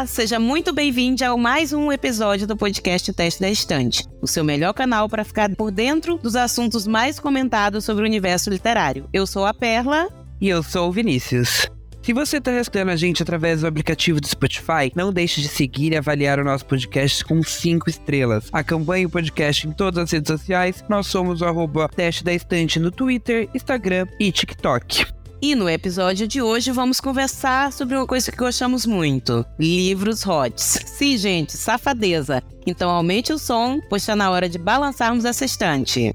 Olá, seja muito bem-vindo a mais um episódio do podcast Teste da Estante, o seu melhor canal para ficar por dentro dos assuntos mais comentados sobre o universo literário. Eu sou a Perla. E eu sou o Vinícius. Se você está escutando a gente através do aplicativo do Spotify, não deixe de seguir e avaliar o nosso podcast com 5 estrelas. Acompanhe o podcast em todas as redes sociais. Nós somos o arroba Teste da Estante no Twitter, Instagram e TikTok. E no episódio de hoje vamos conversar sobre uma coisa que gostamos muito: livros hots. Sim, gente, safadeza. Então aumente o som, pois está na hora de balançarmos essa estante.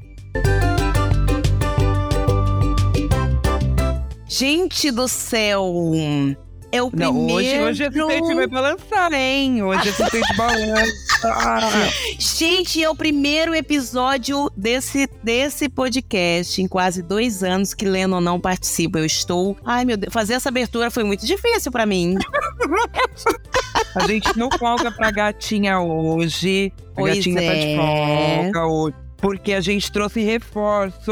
Gente do céu! É o Não, primeiro. hoje, hoje a assistente vai balançar, hein? Hoje a assistente balança. Gente, é o primeiro episódio desse, desse podcast em quase dois anos que Leno não participa. Eu estou. Ai, meu Deus, fazer essa abertura foi muito difícil pra mim. A gente não folga pra gatinha hoje. A Pois gatinha tá de é. folga hoje. Porque a gente trouxe reforços.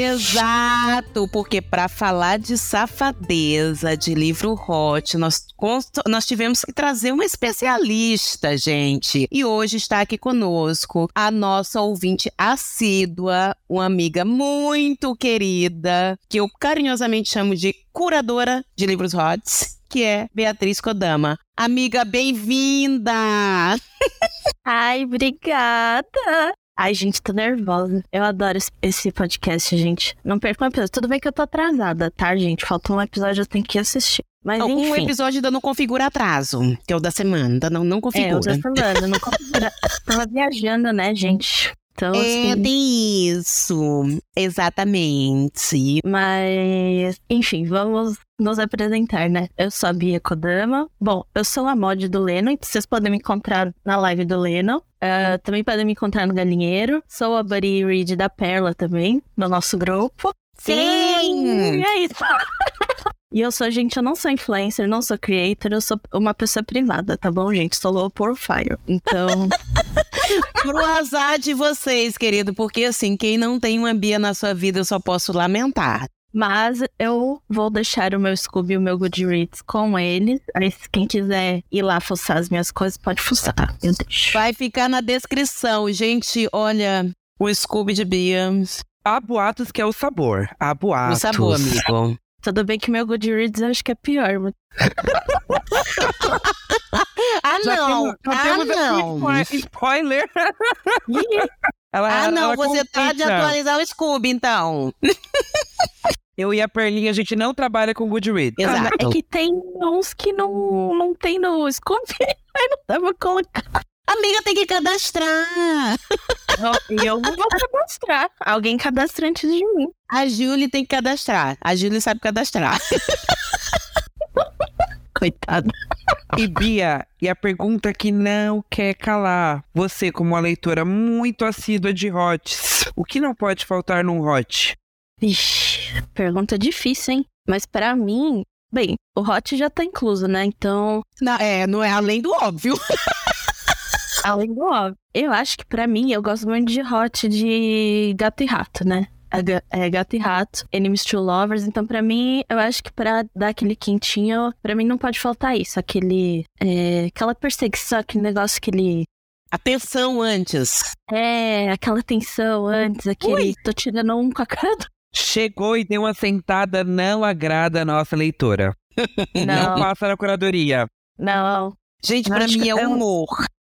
Exato, porque para falar de safadeza, de livro hot, nós, const- nós tivemos que trazer uma especialista, gente. E hoje está aqui conosco a nossa ouvinte assídua, uma amiga muito querida, que eu carinhosamente chamo de curadora de livros hots, que é Beatriz Kodama. Amiga, bem-vinda! Ai, obrigada. Ai, gente, tô nervosa. Eu adoro esse- podcast, gente. Não percam um episódio. Tudo bem que eu tô atrasada, tá, gente? Falta um episódio, eu tenho que assistir. Mas Um enfim. episódio ainda não configura atraso, que é o da semana, ainda não, não É, configura. eu tô falando, não configura. Tava viajando, né, gente? Então, É, assim, tem isso. Exatamente. Mas, enfim, vamos nos apresentar, né? Eu sou a Bia Kodama. Bom, eu sou a mod do Leno, então vocês podem me encontrar na live do Leno. Ah, também podem me encontrar no Galinheiro. Sou a Buddy Reed da Perla também, no nosso grupo. Sim! é isso. E eu sou, gente, eu não sou influencer, não sou creator, eu sou uma pessoa privada, tá bom, gente? Sou low profile. Então, Pro azar de vocês, querido, porque assim, quem não tem uma Bia na sua vida, eu só posso lamentar. Mas eu vou deixar o meu Scooby e o meu Goodreads com ele. Aí, se quem quiser ir lá fuçar as minhas coisas, pode fuçar. Eu deixo. Vai ficar na descrição. Gente, olha, o Scooby de Bia. Há boatos que é o sabor. Há O boatos. sabor, amigo. Tudo bem que meu Goodreads acho que é pior. Mas... Ah, Já não! temos- já Ah, temos aqui não! spo- Spoiler! Ela, Ah, não, ela você tá de atualizar o Scooby, então. Eu e a Perlinha, a gente não trabalha com Goodreads. Ah, Exato. é que tem uns que não, não tem no Scooby. Aí não dá pra colocar. Amiga, tem que cadastrar. E eu não vou cadastrar. Alguém cadastra antes de mim. A Julie tem que cadastrar. A Julie sabe cadastrar. Coitada. E Bia, e a pergunta que não quer calar. Você, como uma leitora muito assídua de hots, o que não pode faltar num hot? Vixe, pergunta difícil, hein? Mas pra mim, bem, o hot já tá incluso, né? Então, Não, é, não é além do óbvio. além do óbvio. Eu acho que pra mim, eu gosto muito de hot de gato e rato, né? É, é gato e rato, enemies to lovers. Então, pra mim, eu acho que pra dar aquele quentinho, pra mim não pode faltar isso. Aquele, é, aquela perseguição, aquele negócio que ele... Atenção antes. É, aquela tensão antes, aquele... Ui. Tô tirando um com a cara do... Chegou e deu uma sentada, não agrada a nossa leitora. Não, Não, passa na curadoria. não. Gente, acho mim é é um- humor.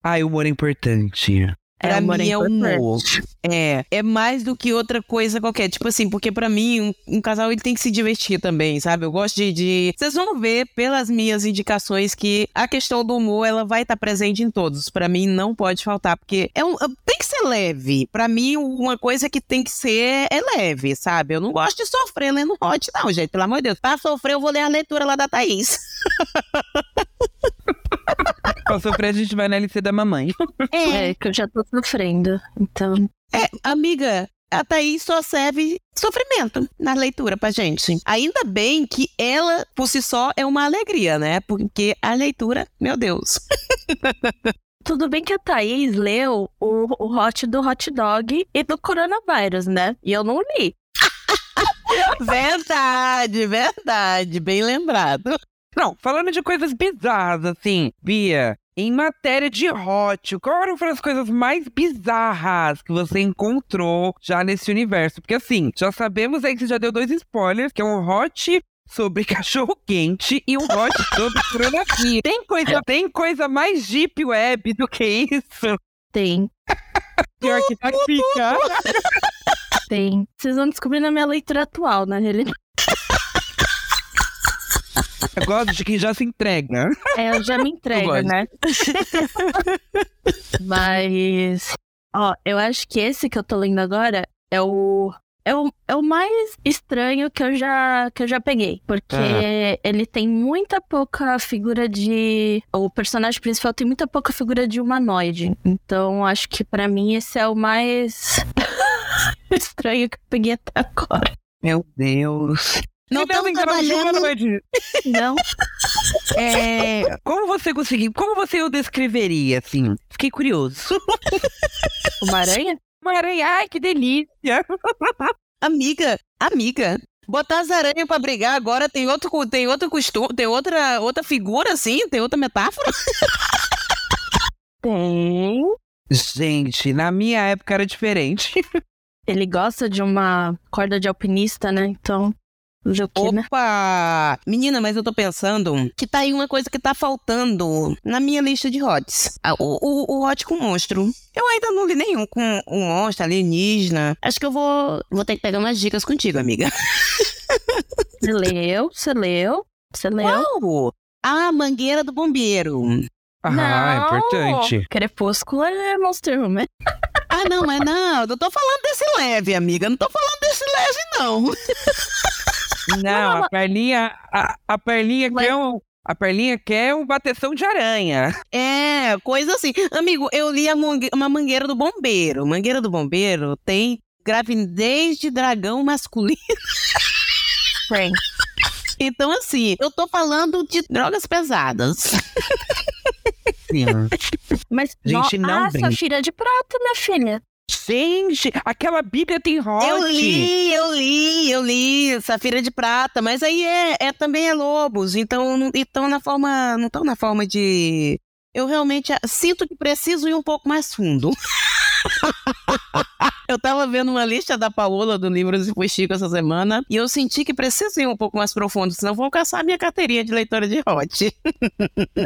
Ai, humor é importante. Pra amor, mim é importante. humor. É, é mais do que outra coisa qualquer. Tipo assim, porque pra mim, um, um casal ele tem que se divertir também, sabe? Eu gosto de, de- Vocês vão ver pelas minhas indicações que a questão do humor, ela vai estar presente em todos. Pra mim, não pode faltar, porque é um, tem que ser leve. Pra mim, uma coisa que tem que ser é leve, sabe? Eu não gosto de sofrer lendo hot, não, gente. Pelo amor de Deus. Pra sofrer, eu vou ler a leitura lá da Thaís. Pra sofrer, a gente vai na LC da mamãe. É, que eu já tô sofrendo. Então, É, amiga, a Thaís só serve sofrimento na leitura pra gente. Ainda bem que ela, por si só, é uma alegria, né? Porque a leitura, meu Deus. Tudo bem que a Thaís leu o, o hot do hot dog e do coronavírus, né? E eu não li. Verdade, verdade. Bem lembrado. Não, falando de coisas bizarras, assim, Bia, em matéria de hot, qual foram as coisas mais bizarras que você encontrou já nesse universo? Porque assim, já sabemos aí que você já deu dois spoilers, que é um hot sobre cachorro quente e um hot sobre coronavírus. Tem coisa, tem coisa mais deep web do que isso? Tem. Pior que tá fica. Tem. Vocês vão descobrir na minha leitura atual, na realidade. Eu gosto de quem já se entrega. É, eu já me entrego, né? Mas. Ó, eu acho que esse que eu tô lendo agora é o. É o, é o mais estranho que eu já, que eu já peguei. Porque Ah. ele tem muita pouca figura de. O personagem principal tem muita pouca figura de humanoide. Então, acho que pra mim esse é o mais estranho que eu peguei até agora. Meu Deus. Não um trabalhando. Não. É, como você conseguiu? Como você o descreveria, assim? Fiquei curioso. Uma aranha? Uma aranha, ai, que delícia. Amiga, amiga. Botar as aranhas pra brigar agora tem outro, tem outro costume, tem outra, outra figura assim, tem outra metáfora. Tem. Gente, na minha época era diferente. Ele gosta de uma corda de alpinista, né? Então, fazer o quê, né? Opa! Menina, mas eu tô pensando que tá aí uma coisa que tá faltando na minha lista de hots. Ah, O, o, o hot com monstro. Eu ainda não li nenhum com um monstro alienígena. Acho que eu vou, vou ter que pegar umas dicas contigo, amiga. Você leu, você leu, você leu. Qual? A mangueira do bombeiro. Ah, Não. importante. Crepúsculo é Monster Room, né? Ah, não, mas não. Eu tô falando desse leve, amiga. Não tô falando desse leve, não. Não, a perlinha, a, a perlinha Mas- quer um, a perlinha quer um bateção de aranha. É, coisa assim. Amigo, eu li a mangue- uma mangueira do bombeiro. Mangueira do bombeiro tem gravidez de dragão masculino. Frank. Então, assim, eu tô falando de drogas pesadas. Sim. Mas, Gente, não Ah, brinca. Safira de prata, minha filha. Gente, aquela Bíblia tem hot. Eu li, eu li, eu li Safira de Prata, mas aí é, é também é lobos, então não estão na forma, não estão na forma de eu realmente sinto que preciso ir um pouco mais fundo. eu tava vendo uma lista da Paola do Livros e Fuxico essa semana e eu senti que preciso ir um pouco mais profundo, senão vou caçar minha carteirinha de leitora de hot.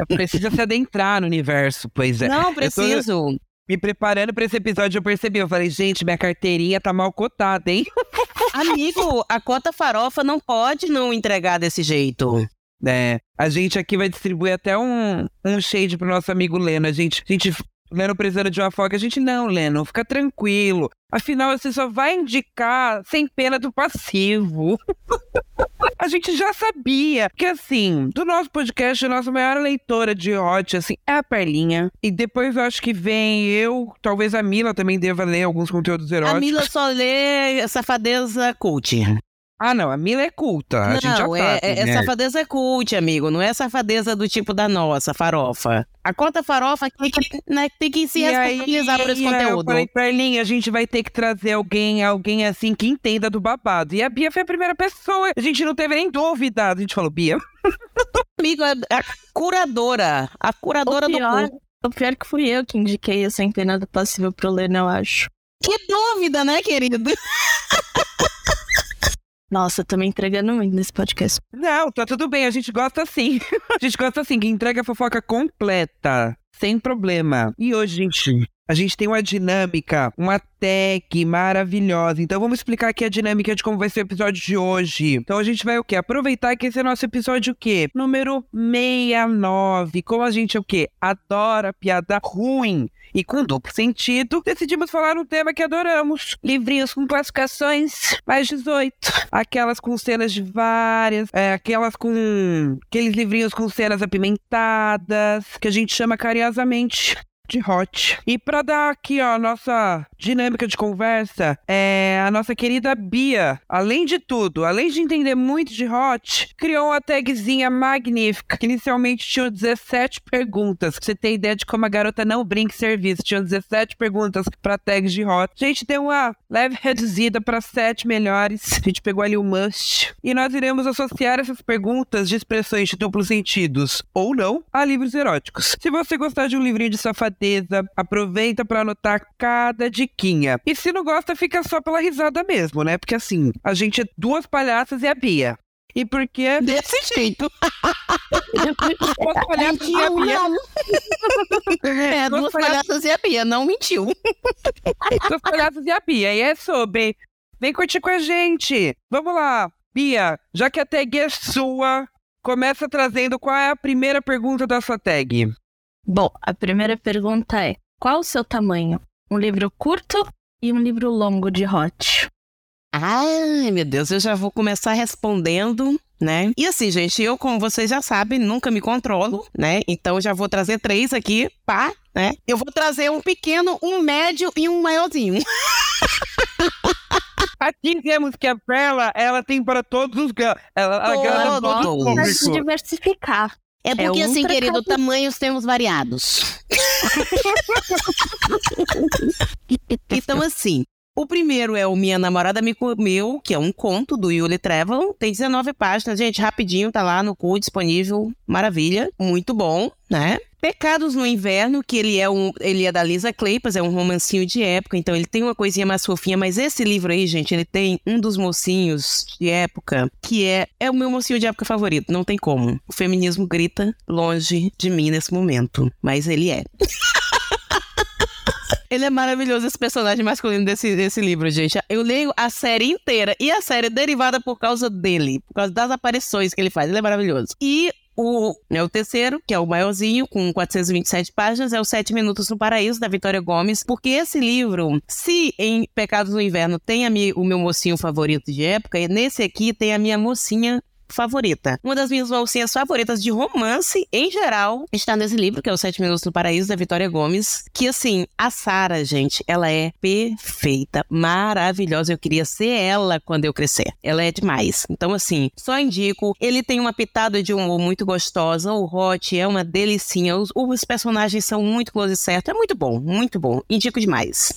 Precisa se adentrar no universo, pois é. Não Eu tô preciso. Me preparando pra esse episódio, eu percebi. Eu falei, gente, minha carteirinha tá mal cotada, hein? Amigo, a cota farofa não pode não entregar desse jeito. É, a gente aqui vai distribuir até um, um shade pro nosso amigo Leno. A gente, a gente, Leno precisando de uma folga. A gente, não, Leno, fica tranquilo. Afinal, você só vai indicar sem pena do passivo. a gente já sabia que, assim, do nosso podcast, a nossa maior leitora de hot, assim, é a Perlinha. E depois eu acho que vem eu, talvez a Mila também deva ler alguns conteúdos eróticos. A Mila só lê safadeza cult. Ah, não, a Mila é culta. A gente já não, sabe, é, é, é né? safadeza cult, amigo. Não é safadeza do tipo da nossa, farofa. A conta farofa tem que, né, tem que se E aí, responsabilizar por esse Eu conteúdo. falei, Perlinha, a gente vai ter que trazer alguém, alguém assim que entenda do babado. E a Bia foi a primeira pessoa. A gente não teve nem dúvida. A gente falou, Bia. Amigo, a, a curadora. A curadora o, pior, do cu. o pior que fui eu que indiquei essa pena do passivo pro Leno, eu acho. Que dúvida, né, querido? Nossa, eu tô me entregando muito nesse podcast. Não, tá tudo bem, a gente gosta assim. a gente gosta assim, que entrega a fofoca completa, sem problema. E hoje, gente, a gente tem uma dinâmica, uma tag maravilhosa. Então vamos explicar aqui a dinâmica de como vai ser o episódio de hoje. Então a gente vai o quê? Aproveitar que esse é nosso episódio o quê? Número 69. Como a gente o quê? Adora piada ruim. E com duplo sentido, decidimos falar um tema que adoramos: livrinhos com classificações mais 18. Aquelas com cenas de várias, é, aquelas com. aqueles livrinhos com cenas apimentadas, que a gente chama carinhosamente de hot. E para dar aqui, ó, a nossa dinâmica de conversa, é a nossa querida Bia, além de tudo, além de entender muito de hot, criou uma tagzinha magnífica, que inicialmente tinha 17 perguntas. Pra você ter ideia de como a garota não brinca serviço, tinha 17 perguntas para tags de hot. A gente deu uma leve reduzida para sete melhores. A gente pegou ali o must. E nós iremos associar essas perguntas de expressões de duplos sentidos, ou não, a livros eróticos. Se você gostar de um livrinho de safadeza, aproveita para anotar cada diquinha. E se não gosta, fica só pela risada mesmo, né? Porque assim, a gente é duas palhaças e a Bia. E porque. Desse jeito. Duas palhaças e a Bia. É, duas palhaças e a Bia, não mentiu. Duas palhaças e a Bia. E é sobre. Vem curtir com a gente. Vamos lá. Bia, já que a tag é sua, começa trazendo qual é a primeira pergunta da sua tag. Bom, a primeira pergunta é: qual o seu tamanho? Um livro curto e um livro longo de hot. Ai, meu Deus, eu já vou começar respondendo, né? E assim, gente, eu, como vocês já sabem, nunca me controlo, né? Então já vou trazer três aqui, pá, né? Eu vou trazer um pequeno, um médio e um maiorzinho. Aqui temos que a Bela, ela tem para todos os ga- ela, ela agrada Todos. todo o Pra se público. diversificar. É porque, um assim, querido, tamanhos temos variados. então, assim, o primeiro é o Minha Namorada Me Comeu, que é um conto do Yuli Trevor. Tem 19 páginas, gente, rapidinho, tá lá no cu disponível. Maravilha, muito bom, né? Pecados no Inverno, que ele é um, ele é da Lisa Kleypas, é um romancinho de época, então ele tem uma coisinha mais fofinha, mas esse livro aí, gente, ele tem um dos mocinhos de época, que é é o meu mocinho de época favorito, não tem como. O feminismo grita longe de mim nesse momento, mas ele é. Ele é maravilhoso, esse personagem masculino desse, desse livro, gente. Eu leio a série inteira e a série é derivada por causa dele, por causa das aparições que ele faz. Ele é maravilhoso. E o, né, o terceiro, que é o maiorzinho, com 427 páginas, é o Sete Minutos no Paraíso, da Vitória Gomes, porque esse livro, se em Pecados no Inverno tem a mi- o meu mocinho favorito de época, nesse aqui tem a minha mocinha favorita. Uma das minhas mocinhas favoritas de romance, em geral, está nesse livro, que é o Sete Minutos no Paraíso, da Vitória Gomes. Que, assim, a Sara, gente, ela é perfeita, maravilhosa. Eu queria ser ela quando eu crescer. Ela é demais. Então, assim, só indico. Ele tem uma pitada de humor muito gostosa. O Hot é uma delicinha. Os, os personagens são muito close certo. É muito bom, muito bom. Indico demais.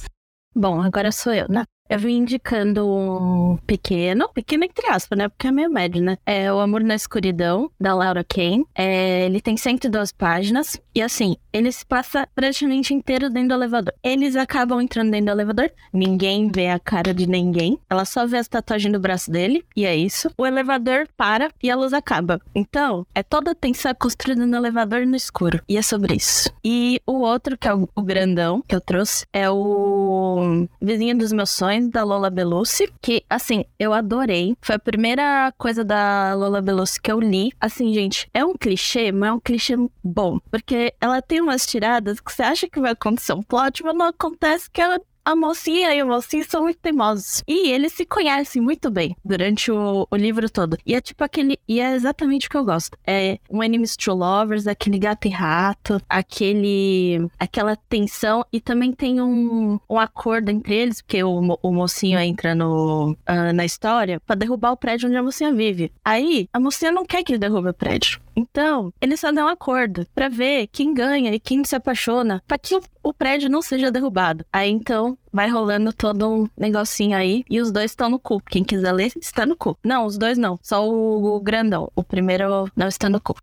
Bom, agora sou eu, né? Eu vim indicando um pequeno, pequeno entre aspas, né? Porque é meio médio, né? É O Amor na Escuridão, da Laura Kane. É, ele tem 112 páginas. E assim, ele se passa praticamente inteiro dentro do elevador. Eles acabam entrando dentro do elevador. Ninguém vê a cara de ninguém. Ela só vê as tatuagens do braço dele. E é isso. O elevador para e a luz acaba. Então, é toda a tensão construída no elevador no escuro. E é sobre isso. E o outro, que é o, o grandão que eu trouxe, é o Vizinho dos Meus Sonhos, da Lola Belucci. Que, assim, eu adorei. Foi a primeira coisa da Lola Belucci que eu li. Assim, gente, é um clichê, mas é um clichê bom. Porque ela tem umas tiradas que você acha que vai acontecer um plot, mas não acontece que ela a mocinha e o mocinho são muito teimosos. E eles se conhecem muito bem durante o, o livro todo. E é tipo aquele. E é exatamente o que eu gosto. É um Enemies to Lovers, aquele gato e rato, aquele. aquela tensão. E também tem um, um acordo entre eles, porque o, o mocinho entra no, ah, na história pra derrubar o prédio onde a mocinha vive. Aí, a mocinha não quer que ele derrube o prédio. Então, eles dão um acordo pra ver quem ganha e quem se apaixona, pra que o, o prédio não seja derrubado. Aí então vai rolando todo um negocinho aí e os dois estão no cu. Quem quiser ler está no cu. Não, os dois não, só o, o grandão. O primeiro não está no cu.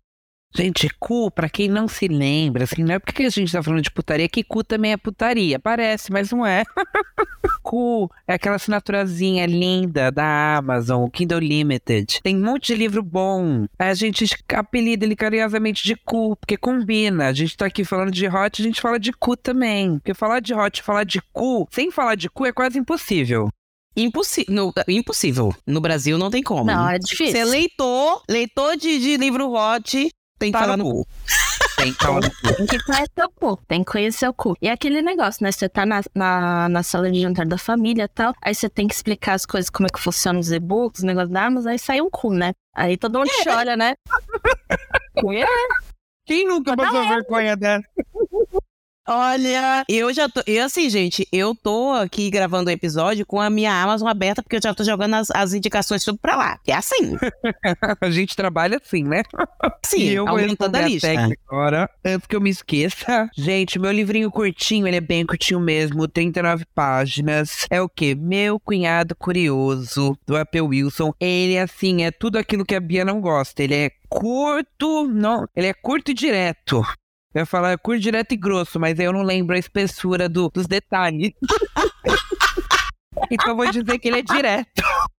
Gente, cu, pra quem não se lembra, assim, não é porque a gente tá falando de putaria, que cu também é putaria. Parece, mas não é. cu é aquela assinaturazinha linda da Amazon, o Kindle Limited. Tem um monte de livro bom. A gente apelida ele carinhosamente de cu, porque combina. A gente tá aqui falando de hot, a gente fala de cu também. Porque falar de hot e falar de cu, sem falar de cu, é quase impossível. Impossi no, impossível. No Brasil não tem como. Não, é Você é difícil. leitor, leitor de, de livro hot, tem que Tá falar no cu. Tem que falar no cu. Tem que conhecer o cu. Tem que conhecer o cu. E é aquele negócio, né? Você tá na, na, na sala de jantar da família e tal. Aí você tem que explicar as coisas, como é que funcionam os e-books, os negócios da Amazon. Aí sai um cu, né? Aí todo mundo chora, né? Cu é Quem nunca passou é. vergonha dessa? Olha, eu já tô. E assim, gente, eu tô aqui gravando o episódio com a minha Amazon aberta, porque eu já tô jogando as, as indicações tudo pra lá. É assim. a gente trabalha assim, né? Sim, e eu vou aumentando a lista. técnica agora, antes que eu me esqueça. Gente, meu livrinho curtinho, ele é bem curtinho mesmo, 39 páginas. É o quê? Meu Cunhado Curioso, do Apple Wilson. Ele, assim, é tudo aquilo que a Bia não gosta. Ele é curto, não, ele é curto e direto. Eu ia falar curto, direto e grosso, mas eu não lembro a espessura do- dos detalhes. então eu vou dizer que ele é direto.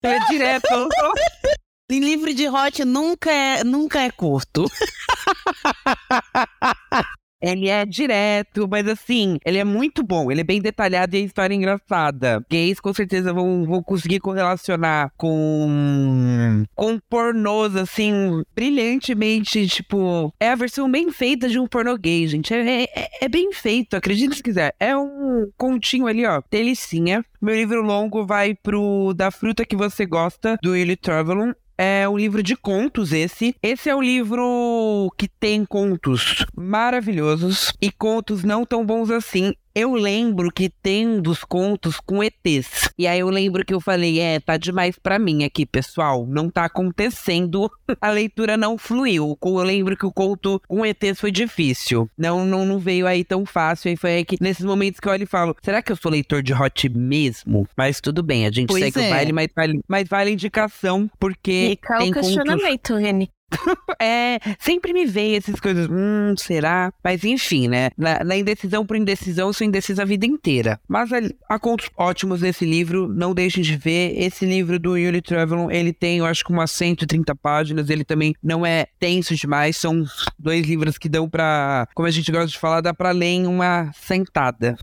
Ele é direto. Em livro de hot nunca é, nunca é curto. Ele é direto, mas assim, ele é muito bom. Ele é bem detalhado e a história é engraçada. Gays com certeza vão, vão conseguir correlacionar com. com pornôs, assim, brilhantemente. Tipo, é a versão bem feita de um pornô gay, gente. É, é, é bem feito, acredite se quiser. É um continho ali, ó. Delicinha. Meu livro longo vai pro Da Fruta Que Você Gosta, do Willie Travelon. É um livro de contos esse. Esse é um livro que tem contos maravilhosos e contos não tão bons assim. Eu lembro que tem um dos contos com ETs. E aí eu lembro que eu falei, é, tá demais pra mim aqui, pessoal. Não tá acontecendo. A leitura não fluiu. Eu lembro que o conto com ETs foi difícil. Não, não, não veio aí tão fácil. E foi aí que, nesses momentos que eu olho e falo, será que eu sou leitor de hot mesmo? Mas tudo bem, a gente Pois segue é. o baile, mas vale, mas vale a indicação, porque Fica tem o contos questionamento, Reni. é, sempre me veio essas coisas, hum, será? Mas enfim, né? Na, na indecisão por indecisão, eu sou indecisa a vida inteira. Mas há, há contos ótimos nesse livro, não deixem de ver. Esse livro do Yuri Travelon, ele tem, eu acho que umas 130 páginas, ele também não é tenso demais, são dois livros que dão pra, como a gente gosta de falar, dá pra ler em uma sentada.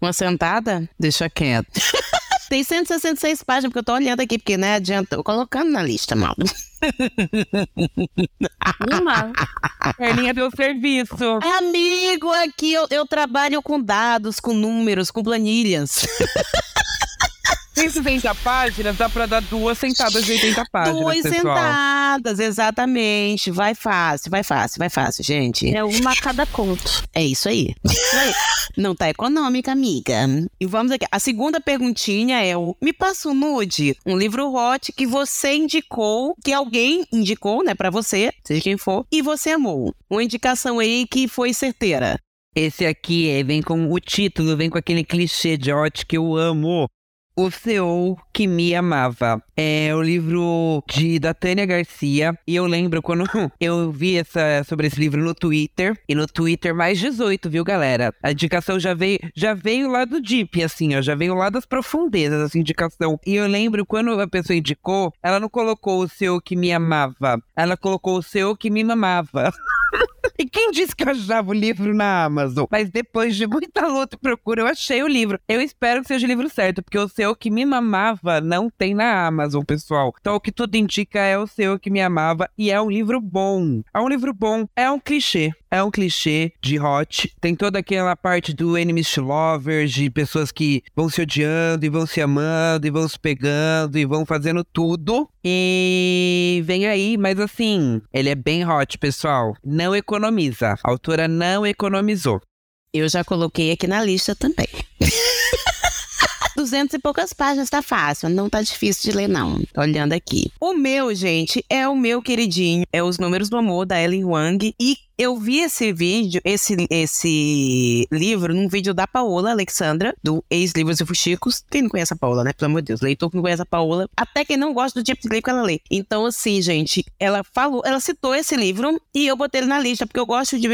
Uma sentada? Deixa quieto. Tem 166 páginas, porque eu tô olhando aqui, porque não adianta. Tô colocando na lista, mal. Uma. Perninha deu serviço. Amigo, aqui eu, eu trabalho com dados, com números, com planilhas. 160 páginas, dá pra dar duas sentadas de 80 páginas, Duas pessoal. sentadas, exatamente. Vai fácil, vai fácil, vai fácil, gente. É uma a cada conto. É isso aí. Não tá econômica, amiga. E vamos aqui. A segunda perguntinha é o Me Passa um Nude, um livro hot que você indicou, que alguém indicou, né, pra você, seja quem for, e você amou. Uma indicação aí que foi certeira. Esse aqui é, vem com o título, vem com aquele clichê de hot que eu amo. O CEO que me amava. É o livro de da Tânia Garcia. E eu lembro quando eu vi essa, sobre esse livro no Twitter. E no Twitter mais 18, viu, galera? A indicação já veio, já veio lá do Deep, assim, ó. Já veio lá das profundezas, essa indicação. E eu lembro quando a pessoa indicou, ela não colocou o CEO que me amava. Ela colocou o CEO que me mamava. E quem disse que eu achava o livro na Amazon? Mas depois de muita luta e procura, eu achei o livro. Eu espero que seja o livro certo, porque o seu que me mamava não tem na Amazon, pessoal. Então o que tudo indica é o seu que me amava e é um livro bom. É um livro bom. É um clichê. É um clichê de hot. Tem toda aquela parte do enemies to lovers, de pessoas que vão se odiando e vão se amando e vão se pegando e vão fazendo tudo. E vem aí, mas assim, ele é bem hot, pessoal. Não economiza. A autora não economizou. Eu já coloquei aqui na lista também. Duzentas e poucas páginas, tá fácil, não tá difícil de ler, não. Tô olhando aqui. O meu, gente, é o meu queridinho. É Os Números do Amor, da Ellen Wang. E eu vi esse vídeo, esse, esse livro, num vídeo da Paola Alexandra, do Ex-Livros e Fuxicos. Quem não conhece a Paola, né? Pelo amor de Deus. Leitor que não conhece a Paola. Até quem não gosta do tipo de livro que ela lê. Então, assim, gente, ela falou, ela citou esse livro e eu botei ele na lista, porque eu gosto de,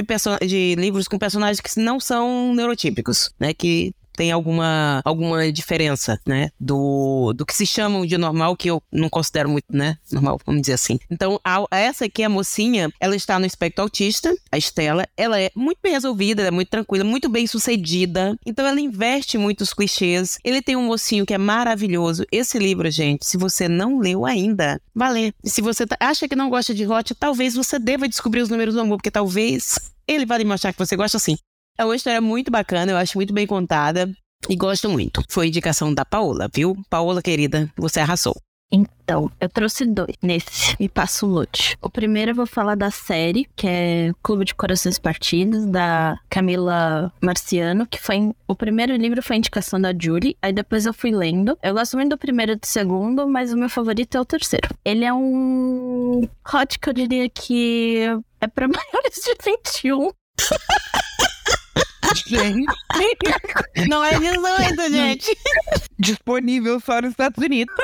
de livros com personagens que não são neurotípicos, né? Que tem alguma, alguma diferença, né? Do, do que se chamam de normal, que eu não considero muito, né? Normal, vamos dizer assim. Então, a- essa aqui, a mocinha, ela está no espectro autista, a Estela. Ela é muito bem resolvida, é muito tranquila, muito bem sucedida. Então, ela investe muitos clichês. Ele tem um mocinho que é maravilhoso. Esse livro, gente, se você não leu ainda, vá ler. E se você tá- acha que não gosta de hot, talvez você deva descobrir os números do amor, porque talvez ele vá lhe mostrar que você gosta sim. É uma história muito bacana, eu acho muito bem contada e gosto muito. Foi indicação da Paola, viu? Paola, querida, você arrasou. Então, eu trouxe dois nesse e passo o lote. O primeiro eu vou falar da série, que é Clube de Corações Partidos, da Camila Marciano, que foi. O primeiro livro foi indicação da Julie, aí depois eu fui lendo. Eu gosto muito do primeiro e do segundo, mas o meu favorito é o terceiro. Ele é um hot que eu diria que é pra maiores de 21. Gente, Não é 18, gente. disponível só nos Estados Unidos.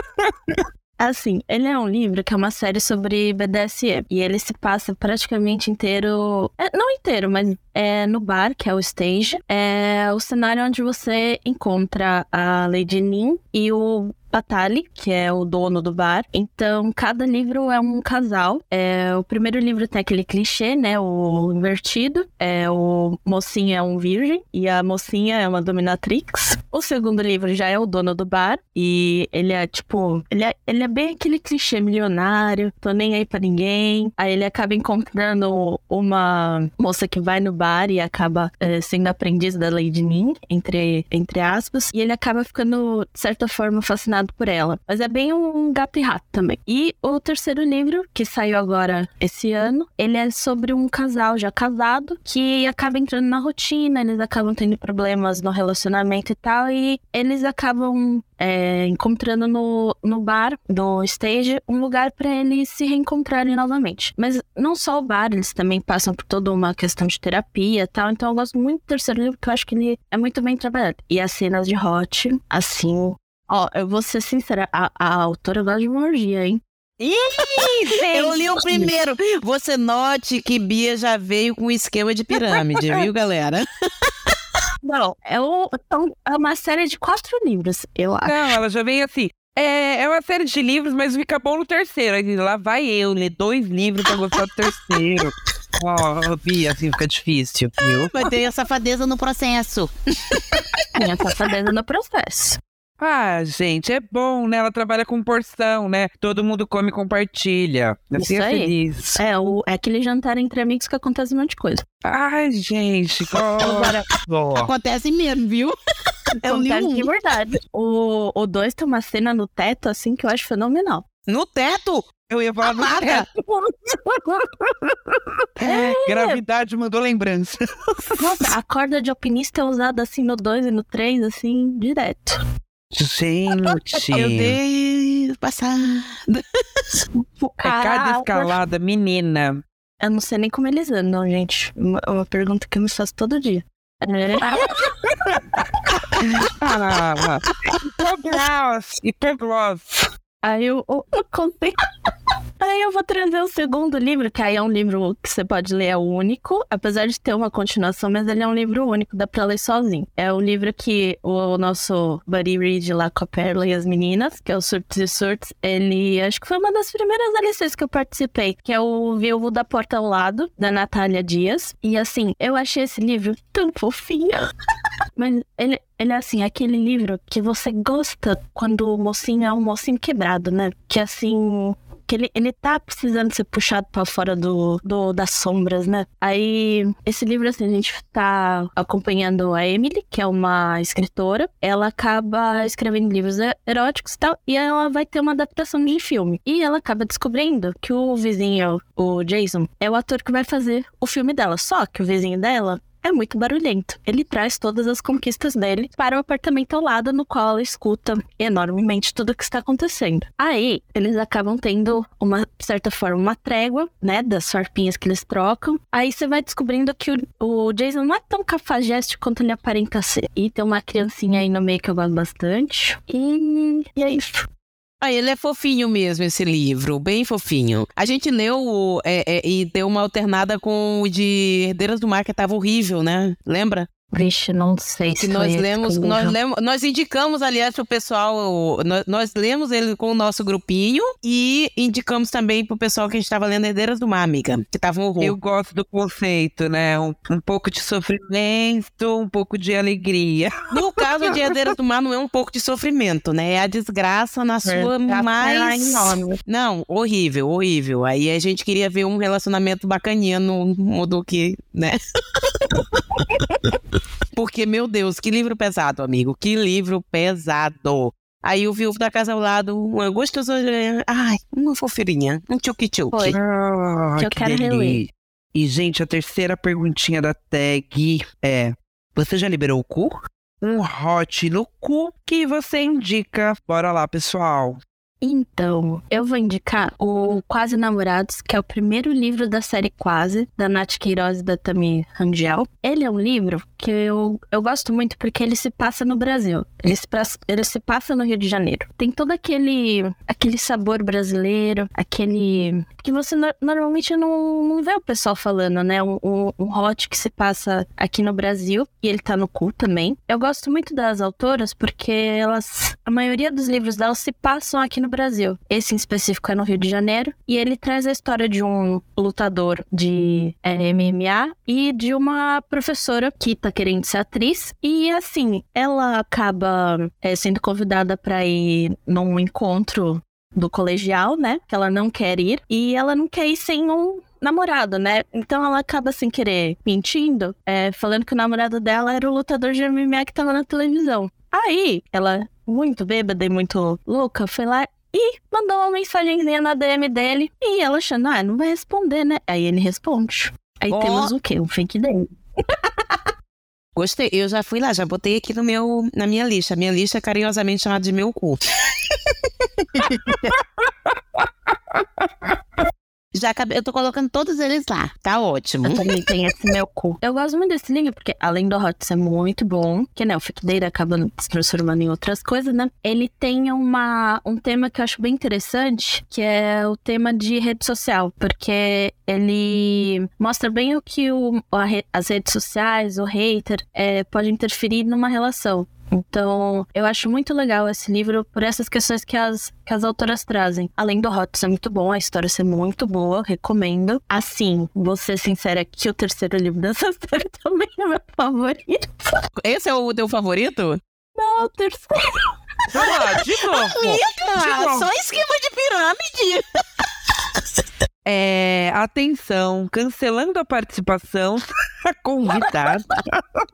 Assim, ele é um livro que é uma série sobre BDSM. E ele se passa praticamente inteiro. é, não inteiro, mas é no bar, que é o stage. É o cenário onde você encontra a Lady Nin e o Batali, que é o dono do bar. Então, cada livro é um casal. É, o primeiro livro tem aquele clichê, né? O invertido. É, o mocinho é um virgem e a mocinha é uma dominatrix. O segundo livro já é o dono do bar. E ele é tipo. Ele é, ele é bem aquele clichê milionário, tô nem aí pra ninguém. Aí ele acaba encontrando uma moça que vai no bar e acaba é, sendo aprendiz da Lady Nin, entre, entre aspas. E ele acaba ficando, de certa forma, fascinado por ela. Mas é bem um gato e rato também. E o terceiro livro, que saiu agora esse ano, ele é sobre um casal já casado que acaba entrando na rotina, eles acabam tendo problemas no relacionamento e tal, e eles acabam é, encontrando no, no bar, no stage, um lugar para eles se reencontrarem novamente. Mas não só o bar, eles também passam por toda uma questão de terapia e tal. Então eu gosto muito do terceiro livro, porque eu acho que ele é muito bem trabalhado. E as cenas de hot, assim. Ó, eu vou ser sincera, a, a autora gosta de uma orgia, hein? Eu li o primeiro. Você note que Bia já veio com um esquema de pirâmide, viu, galera? Não, é, o- então, é uma série de quatro livros, eu acho. Não, ela já vem assim. É, é uma série de livros, mas fica bom no terceiro. Aí lá vai eu ler dois livros pra gostar do terceiro. Ó, Bia, assim fica difícil, viu? Vai ter a safadeza no processo. Tem a safadeza no processo. Ah, gente, é bom, né? Ela trabalha com porção, né? Todo mundo come e compartilha. Assim Isso é aí. feliz. É, o, é aquele jantar entre amigos que acontece um monte de coisa. Ai, gente, Agora, ó. Acontece mesmo, viu? Eu li um. de verdade. O 2 tem uma cena no teto, assim, que eu acho fenomenal. No teto? Eu ia falar no Amada. teto. Gravidade mandou lembrança. Nossa, a corda de alpinista é usada, assim, no 2 e no 3, assim, direto. Gente. Eu dei passada. O É cada escalada, menina. Eu não sei nem como eles andam, gente. Uma, uma pergunta que eu me faço todo dia. Ah, hipogloss, hipogloss. Aí eu, eu, eu contei. Aí eu vou trazer o segundo livro, que aí é um livro que você pode ler, é único, apesar de ter uma continuação, mas ele é um livro único, dá pra ler sozinho. É o livro que o nosso Buddy Reed lá com a Perla e as meninas, que é o Surtos e Surtos, ele acho que foi uma das primeiras DLCs que eu participei, que é o Viúvo da Porta ao Lado, da Natália Dias. E assim, eu achei esse livro tão fofinho. Mas ele, ele é assim, aquele livro que você gosta quando o mocinho é um mocinho quebrado, né? Que assim. Que ele, ele tá precisando ser puxado pra fora do, do, das sombras, né? Aí, esse livro, assim, a gente tá acompanhando a Emily, que é uma escritora. Ela acaba escrevendo livros eróticos e tal, e ela vai ter uma adaptação de filme. E ela acaba descobrindo que o vizinho, o Jason, é o ator que vai fazer o filme dela. Só que o vizinho dela é muito barulhento. Ele traz todas as conquistas dele para o apartamento ao lado, no qual ela escuta enormemente tudo o que está acontecendo. Aí, eles acabam tendo uma certa forma uma trégua, né, das farpinhas que eles trocam. Aí você vai descobrindo que o, o Jason não é tão cafajeste quanto ele aparenta ser. E tem uma criancinha aí no meio que eu gosto bastante. E, e é isso. Ah, ele é fofinho mesmo, esse livro, bem fofinho. A gente leu é, é, e deu uma alternada com o de Herdeiras do Mar, que tava horrível, né? Lembra? Vixe, não sei se nós lemos, nós lemos, nós indicamos, aliás, pro pessoal, o- nós, nós lemos ele com o nosso grupinho e indicamos também pro pessoal que a gente tava lendo Herdeiras do Mar, amiga, que tava um horror. Eu gosto do conceito, né? Um, um pouco de sofrimento, um pouco de alegria. No caso de Herdeiras do Mar, não é um pouco de sofrimento, né? É a desgraça na sua mais... Não, horrível, horrível. Aí a gente queria ver um relacionamento bacaninha no do que, né? Porque, meu Deus, que livro pesado, amigo. Que livro pesado. Aí o viúvo da casa ao lado, uma gostosinha. Ai, uma fofirinha. Um tchuki-tchuki. Foi. Ah, Que eu quero reler. E, gente, a terceira perguntinha da tag é: Você já liberou o cu? Um hot no cu que você indica. Bora lá, pessoal. Então, eu vou indicar o Quase Namorados, que é o primeiro livro da série Quase, da Nath Queiroz e da Tami Rangel. Ele é um livro que eu, eu gosto muito porque ele se passa no Brasil. Ele se, ele se passa no Rio de Janeiro. Tem todo aquele, aquele sabor brasileiro, aquele... que você no- normalmente não, não vê o pessoal falando, né? Um, um, um hot que se passa aqui no Brasil, e ele tá no cu também. Eu gosto muito das autoras porque elas... A maioria dos livros delas se passam aqui no Brasil. Esse em específico é no Rio de Janeiro. E ele traz a história de um lutador de eh, MMA e de uma professora que tá querendo ser atriz. E assim, ela acaba eh, sendo convidada para ir num encontro do colegial, né? Que ela não quer ir. E ela não quer ir sem um namorado, né? Então ela acaba sem querer mentindo, eh, falando que o namorado dela era o lutador de MMA que tava na televisão. Aí, ela, muito bêbada e muito louca, foi lá e mandou uma mensagenzinha na DM dele. E ela achando, ah, não vai responder, né? Aí ele responde. Aí Ó. temos o quê? Um fake dele. Gostei. Eu já fui lá, já botei aqui no meu, na minha lista. Minha lista é carinhosamente chamada de meu cu. já acabei, eu tô colocando todos eles lá. Tá ótimo. Eu também tenho esse meu cu. Eu gosto muito desse livro, porque além do Hot ser muito bom, que né, o dele acaba se transformando em outras coisas, né? Ele tem uma, um tema que eu acho bem interessante, que é o tema de rede social, porque ele mostra bem o que o, re- as redes sociais, o hater, é, pode interferir numa relação. Então, eu acho muito legal esse livro por essas questões que as, que as autoras trazem. Além do Hot ser muito bom, a história ser muito boa, recomendo. Assim, vou ser sincera que o terceiro livro dessa série também é meu favorito. Esse é o teu favorito? Não, o terceiro. Vamos lá, de novo. Ah, só esquema de pirâmide. É, atenção, cancelando a participação, a convidada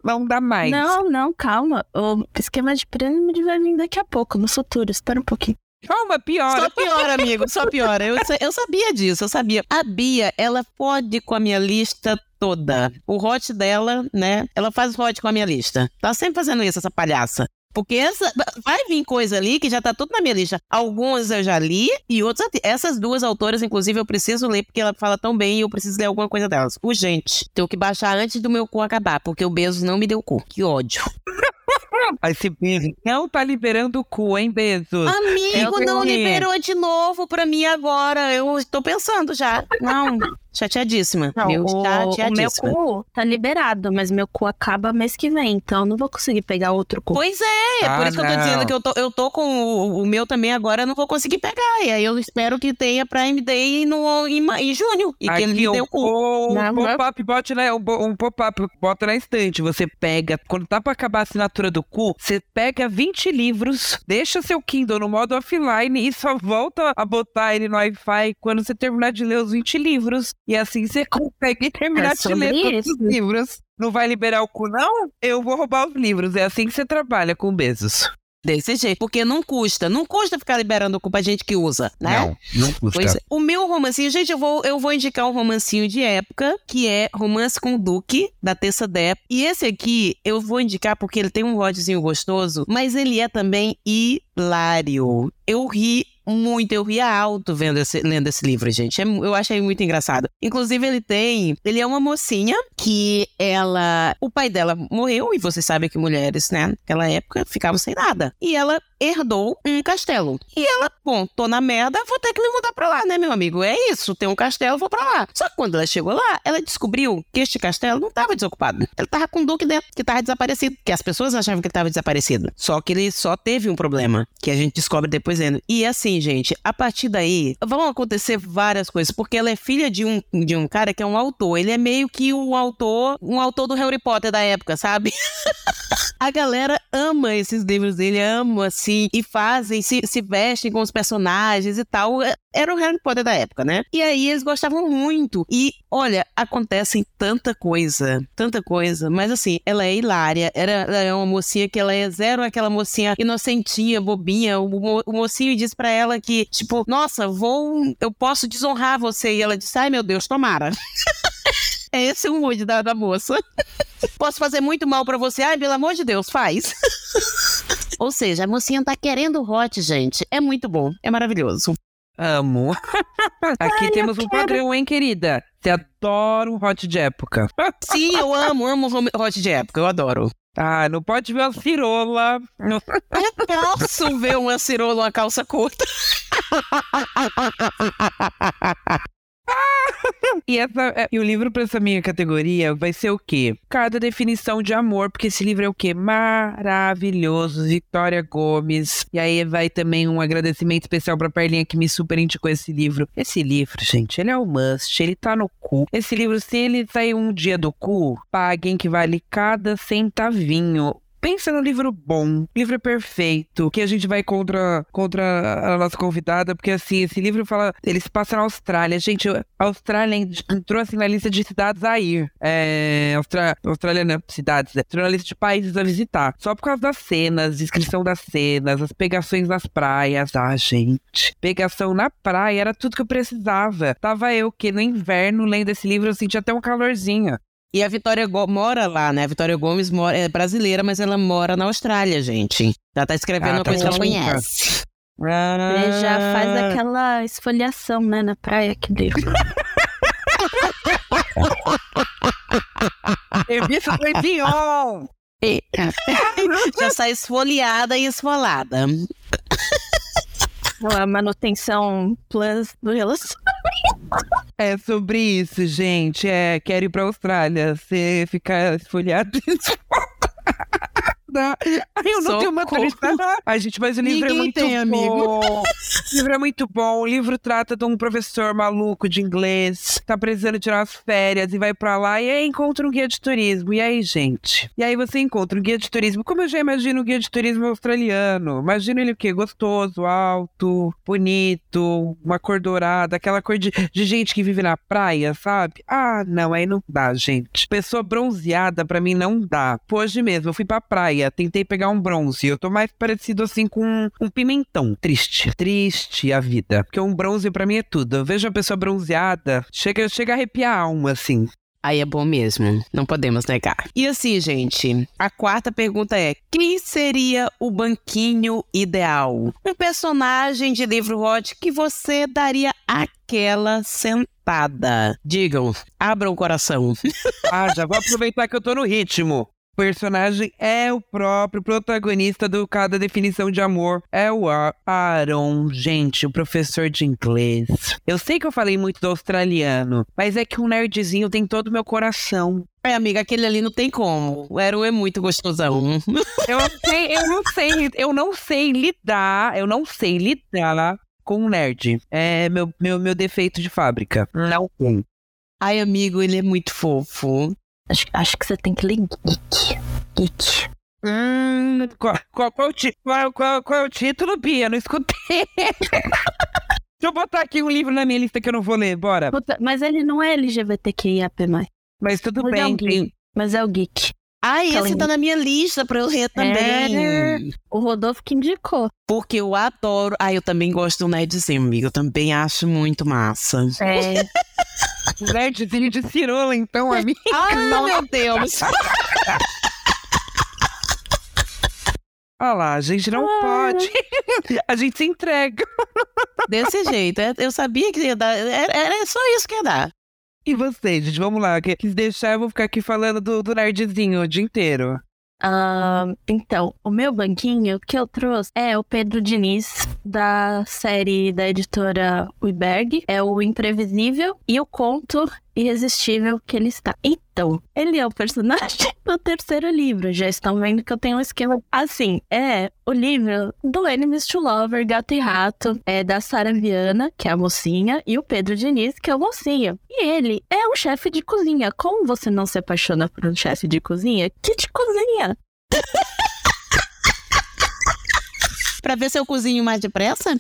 não dá mais. Não, não, calma. O esquema de pirâmide vai vir daqui a pouco, no futuro. Espera um pouquinho. Calma, piora. Só piora, amigo, só piora. Eu, eu sabia disso, eu sabia. A Bia, ela pode com a minha lista toda. O hot dela, né? Ela faz hot com a minha lista. Tá sempre fazendo isso, essa palhaça. Porque essa, vai vir coisa ali que já tá tudo na minha lista. Algumas eu já li e outras. Essas duas autoras, inclusive, eu preciso ler porque ela fala tão bem e eu preciso ler alguma coisa delas. Urgente. Tenho que baixar antes do meu cu acabar, porque o Bezos não me deu cu. Que ódio. Aí Bezos não tá liberando o cu, hein, Bezos? Amigo, não liberou de novo pra mim agora. Eu tô pensando já. Não, chateadíssima. Não, meu, o, o meu chateadíssima. cu tá liberado, mas meu cu acaba mês que vem, então eu não vou conseguir pegar outro cu. Pois é, é por Ah, isso que eu tô não. dizendo que eu tô, eu tô com o, o meu também agora, eu não vou conseguir pegar. E aí eu espero que tenha Prime Day no, em, ma- em junho. E que ele me Aqui, dê um, o cu. um Não, não. pop-up, bote, né? Um, um pop-up, bota na estante. Você pega, quando tá pra acabar a assinatura do cu, você pega 20 livros, deixa seu Kindle no modo offline e só volta a botar ele no Wi-Fi quando você terminar de ler os 20 livros. E assim você consegue terminar É de ler todos isso. os livros. Não vai liberar o cu, não? Eu vou roubar os livros. É assim que você trabalha com Bezos. Desse jeito. Porque não custa. Não custa ficar liberando o cu pra gente que usa, né? não custa. Pois é. O meu romancinho, gente, eu vou, eu vou indicar um romancinho de época, que é Romance com o Duque, da Tessa Depp. E esse aqui eu vou indicar porque ele tem um rodzinho gostoso, mas ele é também hilário. Eu ri muito, eu ria alto vendo esse, lendo esse livro, gente. É eu achei muito engraçado. Inclusive, ele tem. Ele é uma mocinha que ela. O pai dela morreu, e vocês sabem que mulheres, né, naquela época, ficavam sem nada. E ela herdou um castelo. E ela, bom, tô na merda, vou ter que me mudar pra lá, né, meu amigo? É isso, tem um castelo, vou pra lá. Só que quando ela chegou lá, ela descobriu que este castelo não tava desocupado. Ele tava com o Duque dentro, que tava desaparecido. Que as pessoas achavam que ele tava desaparecido. Só que ele só teve um problema, que a gente descobre depois dentro. E assim, gente, a partir daí, vão acontecer várias coisas, porque ela é filha de um, de um cara que é um autor. Ele é meio que um autor, um autor do Harry Potter da época, sabe? A galera ama esses livros dele, ama assim, e fazem, se, se vestem com os personagens e tal. É, era o Harry Potter da época, né? E aí eles gostavam muito. E olha, acontece tanta coisa, tanta coisa, mas assim, ela é hilária. Era, ela é uma mocinha que ela é zero aquela mocinha inocentinha, bobinha. O, o mocinho diz para ela que, tipo, nossa, vou, eu posso desonrar você. E ela diz, ai meu Deus, tomara. É esse o mood da, da moça. Posso fazer muito mal para você? Ai, pelo amor de Deus, faz. Ou seja, a mocinha tá querendo hot, gente. É muito bom, é maravilhoso. Amo. Aqui Ai, temos um padrão, hein, querida? Você adora um hot de época. Sim, eu amo, amo hot de época, eu adoro. Ah, não pode ver uma cirola. Eu posso ver uma cirola, uma calça curta. E, essa, é, e o livro para essa minha categoria vai ser o quê? Cada definição de amor, porque esse livro é o quê? Maravilhoso, Victoria Gomes. E aí vai também um agradecimento especial pra Perlinha que me super indicou esse livro. Esse livro, gente, ele é o must, ele tá no cu. Esse livro, se ele sair um dia do cu, paguem que vale cada centavinho pensa no livro bom, livro perfeito, que a gente vai contra, contra a nossa convidada, porque assim, esse livro fala, ele se passa na Austrália. Gente, a Austrália entrou assim na lista de cidades a ir. É, Austra, Austrália, né? Cidades, né? entrou na lista de países a visitar. Só por causa das cenas, descrição das cenas, as pegações nas praias. Ah, gente. Pegação na praia era tudo que eu precisava. Tava eu que no inverno lendo esse livro eu sentia até um calorzinho. E a Vitória Go mora lá, né? A Vitória Gomes mora, é brasileira, mas ela mora na Austrália, gente. Ela tá escrevendo ah, uma tá coisa que ela conhece. Ele já faz aquela esfoliação, né, na praia que deu. Serviço foi pior! Já sai esfoliada e esfolada. A manutenção plus do relacionamento. É sobre isso, gente. É, quero ir pra Austrália. Você ficar esfolhado. Ai, eu não Socorro. tenho maturidade. Ai, gente, mas o livro é Ninguém é muito tem, amigo. bom. o livro é muito bom. O livro trata de um professor maluco de inglês, tá precisando tirar as férias e vai para lá e aí encontra um guia de turismo. E aí, gente? E aí você encontra um guia de turismo. Como eu já imagino o guia de turismo australiano. Imagino ele o quê? Gostoso, alto, bonito, uma cor dourada, aquela cor de, de gente que vive na praia, sabe? Ah, não, aí não dá, gente. Pessoa bronzeada para mim não dá. Hoje mesmo eu fui pra praia tentei pegar um bronze. Eu tô mais parecido assim com um pimentão. Triste. Triste a vida. Porque um bronze para mim é tudo. Eu vejo a pessoa bronzeada, chega, chega a arrepiar a alma, assim. Aí é bom mesmo, não podemos negar. E assim, gente, a quarta pergunta é: quem seria o banquinho ideal? Um personagem de livro hot que você daria aquela sentada. Digam, abram o coração. ah, já vou aproveitar que eu tô no ritmo personagem é o próprio protagonista do Cada Definição de Amor. É o Aaron, gente, o professor de inglês. Eu sei que eu falei muito do australiano, mas é que um nerdzinho tem todo o meu coração. É, amiga, aquele ali não tem como. O Aaron é muito gostosão. eu não sei, eu não sei, eu não sei lidar, eu não sei lidar com um nerd. É meu, meu, meu defeito de fábrica. Não. Ai, amigo, ele é muito fofo. Acho, acho que você tem que ler Geek. Geek. Hum, qual, qual, qual, qual, qual, qual é o título, Bia? Não escutei. Deixa eu botar aqui um livro na minha lista que eu não vou ler, bora. Mas ele não é LGBTQIAP+. Mas tudo mas bem. É um tem... Mas é o Geek. Ah, esse tá na minha lista pra eu ler também. É, o Rodolfo que indicou. Porque eu adoro. Ah, eu também gosto do Nerdzinho, amigo. Eu também acho muito massa. É. Nerdzinho de cirola, então, amigo. Ah, meu Deus. Olha lá, a gente não pode. a gente se entrega. Desse jeito. É, eu sabia que ia dar. Era, era só isso que ia dar. E você, gente? Vamos lá. Quis deixar, eu vou ficar aqui falando do, do nerdzinho o dia inteiro. Uh, então, o meu banquinho que eu trouxe é o Pedro Diniz, da série da editora Uiberg. É o Imprevisível e o conto irresistível que ele está. Então, ele é o personagem do terceiro livro. Já estão vendo que eu tenho um esquema assim. É o livro do Enemies to Lover, Gato e Rato, é da Sara Viana, que é a mocinha, e o Pedro Diniz, que é o mocinho. E ele é um chefe de cozinha. Como você não se apaixona por um chefe de cozinha que te cozinha? pra ver se eu cozinho mais depressa?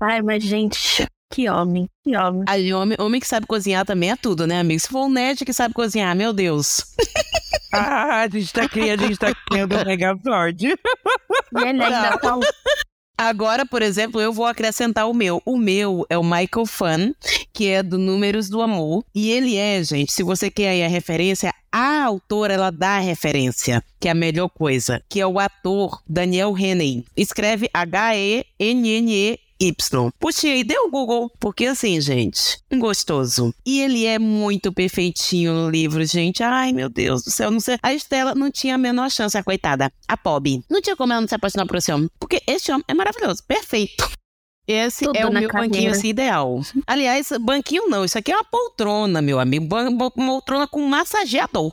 Ai, mas gente, que homem, que homem. Aí, homem, homem que sabe cozinhar também é tudo, né, amigo? Se for um nerd que sabe cozinhar, meu Deus. Ah, a gente tá criando, a gente tá criando um. E ainda tá Agora, por exemplo, eu vou acrescentar o meu. O meu é o Michael Fun, que é do Números do Amor. E ele é, gente, se você quer aí a referência, a autora, ela dá a referência, que é a melhor coisa, que é o ator Daniel Henney. Escreve H-E-N-N-E Y. Puxei, deu o Google, porque assim, gente, um gostoso. E ele é muito perfeitinho no livro, gente. Ai, meu Deus do céu, não sei. A Estela não tinha a menor chance, a coitada. A Pob. Não tinha como ela não se apaixonar por esse homem, porque esse homem é maravilhoso, perfeito. Esse Tudo é o meu banquinho assim, ideal. Aliás, banquinho não, isso aqui é uma poltrona, meu amigo. Uma poltrona com massageador.